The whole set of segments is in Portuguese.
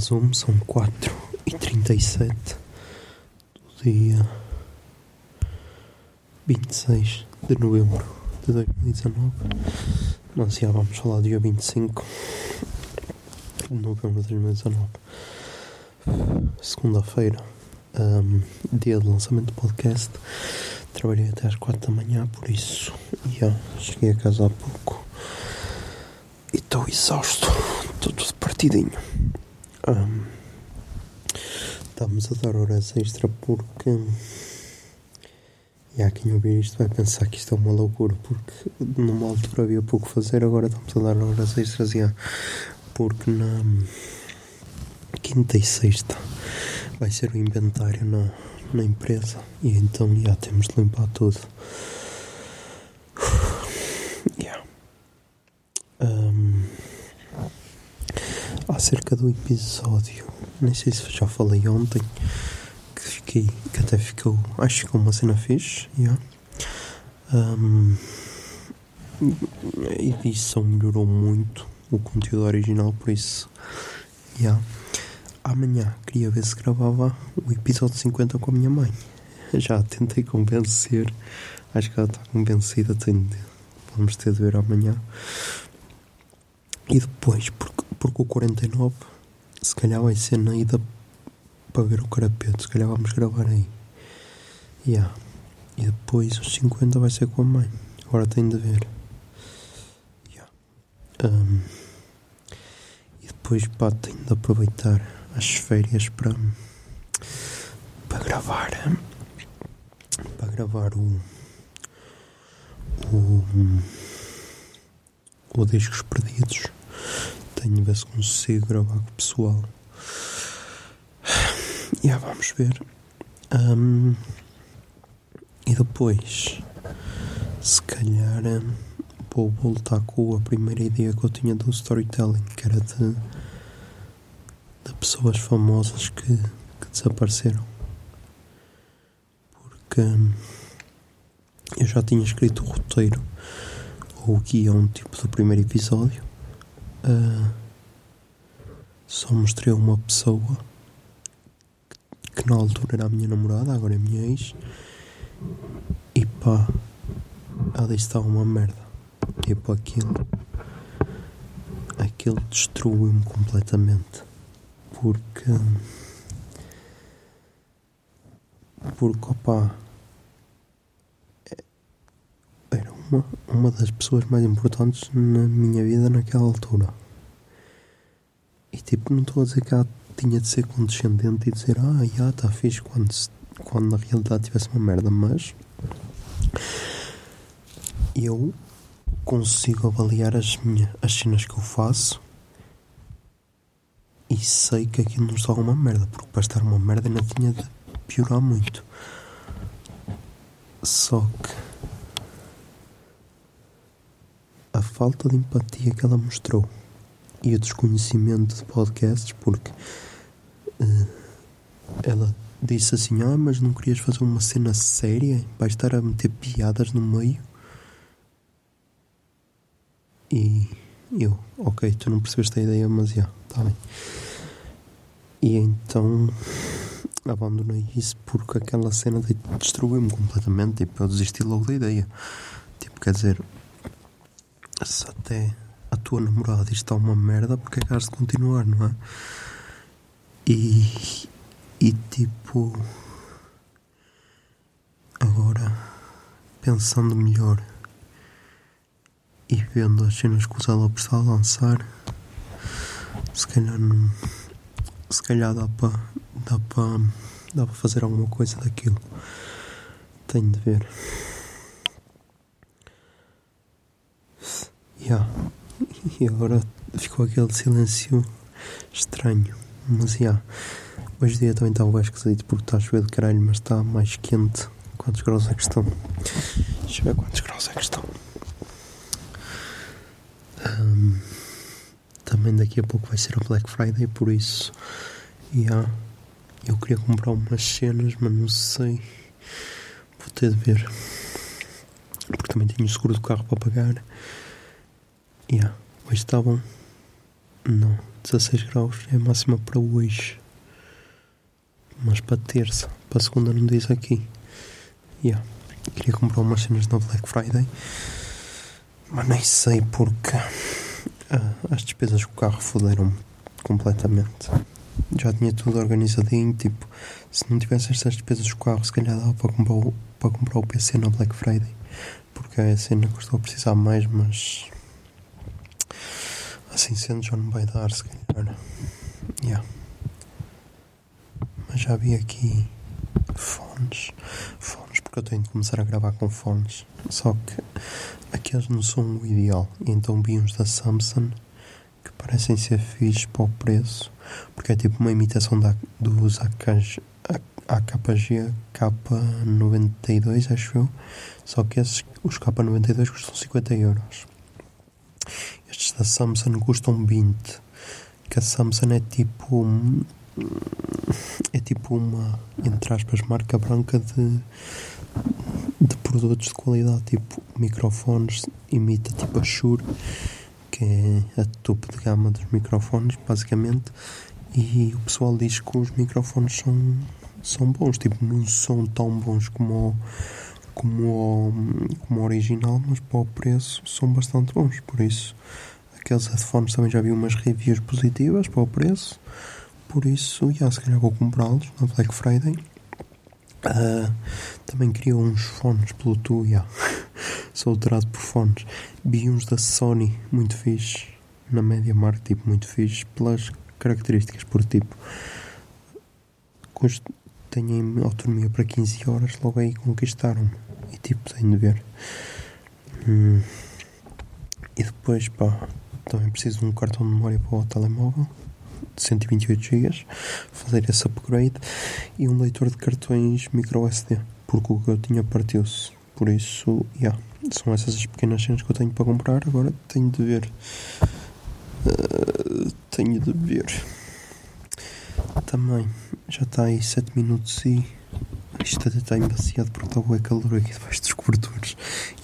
Olá Zoom, são 4 e 37 do dia 26 de novembro de 2019. Nós já vamos falar dia 25 de novembro de 2019. Segunda-feira, ahm, dia de lançamento do podcast. Trabalhei até às 4 da manhã, por isso já cheguei a casa há pouco e estou exausto, estou tudo partidinho. Ahm, estamos a dar horas extra porque e há quem ouvir isto vai pensar que isto é uma loucura porque numa altura havia pouco fazer agora estamos a dar horas extras já porque na quinta e sexta vai ser o inventário na, na empresa e então já temos de limpar tudo acerca do episódio. Nem sei se já falei ontem. Que fiquei. Que até ficou. Acho que uma cena fixe. Yeah. Um, a edição melhorou muito o conteúdo original, por isso. Yeah. Amanhã queria ver se gravava o episódio 50 com a minha mãe. Já tentei convencer. Acho que ela está convencida. Tenho vamos ter de ver amanhã. E depois, porque, porque o 49 se calhar vai ser na ida para ver o carapeto, se calhar vamos gravar aí. Yeah. E depois os 50 vai ser com a mãe. Agora tenho de ver. Yeah. Um, e depois pá, tenho de aproveitar as férias para para gravar para gravar o o o Discos Perdidos. Tenho ver se consigo gravar com o pessoal. Já vamos ver. Ahm, e depois, se calhar, ahm, vou voltar com a primeira ideia que eu tinha do storytelling, que era de, de pessoas famosas que, que desapareceram. Porque ahm, eu já tinha escrito o roteiro ou o guião tipo do primeiro episódio. Ah, só mostrei uma pessoa que, na altura era a minha namorada, agora é minha ex. E pá, ela disse que estava uma merda. Tipo aquilo. Aquilo destruiu-me completamente. Porque. Porque, opá. Era uma, uma das pessoas mais importantes na minha vida naquela altura. E tipo, não estou a dizer que ela tinha de ser condescendente e dizer, ah, já está fixe quando, quando na realidade tivesse uma merda, mas eu consigo avaliar as, minhas, as cenas que eu faço e sei que aquilo não está uma merda, porque para estar uma merda ainda tinha de piorar muito. Só que a falta de empatia que ela mostrou e o desconhecimento de podcasts, porque eh, ela disse assim: Ah, mas não querias fazer uma cena séria? Vais estar a meter piadas no meio? E eu, ok, tu não percebeste a ideia, mas já, está bem. E então abandonei isso porque aquela cena de- destruiu-me completamente. Tipo, eu desisti logo da ideia. Tipo, quer dizer, se até a tua namorada está uma merda, porque é que de continuar, não é? E, E tipo. Agora, pensando melhor e vendo as cenas que o Zé Lopes está a lançar, se calhar não. Se calhar dá para. dá para. dá para fazer alguma coisa daquilo. Tenho de ver. Yeah. E agora ficou aquele silêncio estranho. Mas yeah. Hoje dia também está bem esquisito porque está a chover de caralho, mas está mais quente. Quantos graus é que estão? Deixa eu ver quantos graus é que estão. Ahm, também daqui a pouco vai ser a Black Friday, por isso. Yeah. Eu queria comprar umas cenas, mas não sei. Vou ter de ver. Porque também tenho o seguro do carro para pagar. Yeah. Hoje está bom. Não, 16 graus é a máxima para hoje. Mas para terça, para segunda não diz aqui. Yeah. Queria comprar umas cenas na Black Friday. Mas nem sei porque ah, as despesas com o carro foderam-me completamente. Já tinha tudo organizadinho, tipo, se não tivesse estas despesas com o carro, se calhar dava para comprar o, para comprar o PC na Black Friday. Porque é a cena estou a precisar mais, mas assim sendo já não vai dar, se calhar. Yeah. Mas já vi aqui fones. Fones, porque eu tenho de começar a gravar com fones. Só que aqueles não são o ideal. Então vi uns da Samsung que parecem ser fixos para o preço. Porque é tipo uma imitação da, dos AKG, AKG K92, acho eu. Só que esses, os K92 custam 50 euros. Da Samsung custam 20. Que a Samsung é tipo. É tipo uma, entre aspas, marca branca de, de produtos de qualidade. Tipo, microfones, imita tipo a Shure, que é a topo de gama dos microfones, basicamente. E o pessoal diz que os microfones são, são bons. Tipo, não são tão bons como o, como como original, mas para o preço são bastante bons. Por isso, aqueles headphones também já vi umas reviews positivas para o preço. Por isso, já, se calhar vou comprá-los na Black Friday. Ah, também queria uns fones Bluetooth, já. Sou alterado por fones. Vi uns da Sony, muito fixe. Na média marca, tipo, muito fixe. Pelas características, por tipo. Custo, têm autonomia para 15 horas, logo aí conquistaram-me. E tipo, tenho de ver. Hum. E depois, pá, também preciso de um cartão de memória para o telemóvel de 128 GB, fazer esse upgrade e um leitor de cartões micro SD, porque o que eu tinha partiu-se. Por isso, yeah, são essas as pequenas cenas que eu tenho para comprar. Agora tenho de ver. Uh, tenho de ver. Também já está aí 7 minutos e isto até está embaciado porque está bem calor aqui debaixo dos cobertores.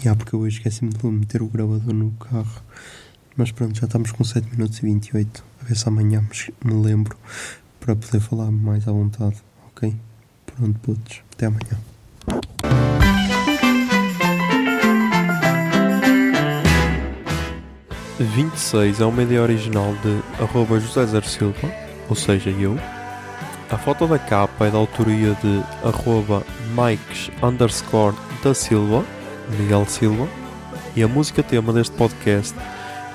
E há porque eu esqueci-me de meter o gravador no carro. Mas pronto, já estamos com 7 minutos e 28. A ver se amanhã me lembro para poder falar mais à vontade. Ok? Pronto, putos. Até amanhã. A 26 é uma ideia original de arroba José Zer Silva, ou seja, eu. A foto da capa é da autoria de arroba Mikes underscore da Silva, Miguel Silva. E a música tema deste podcast